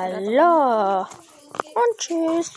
Hallo und tschüss.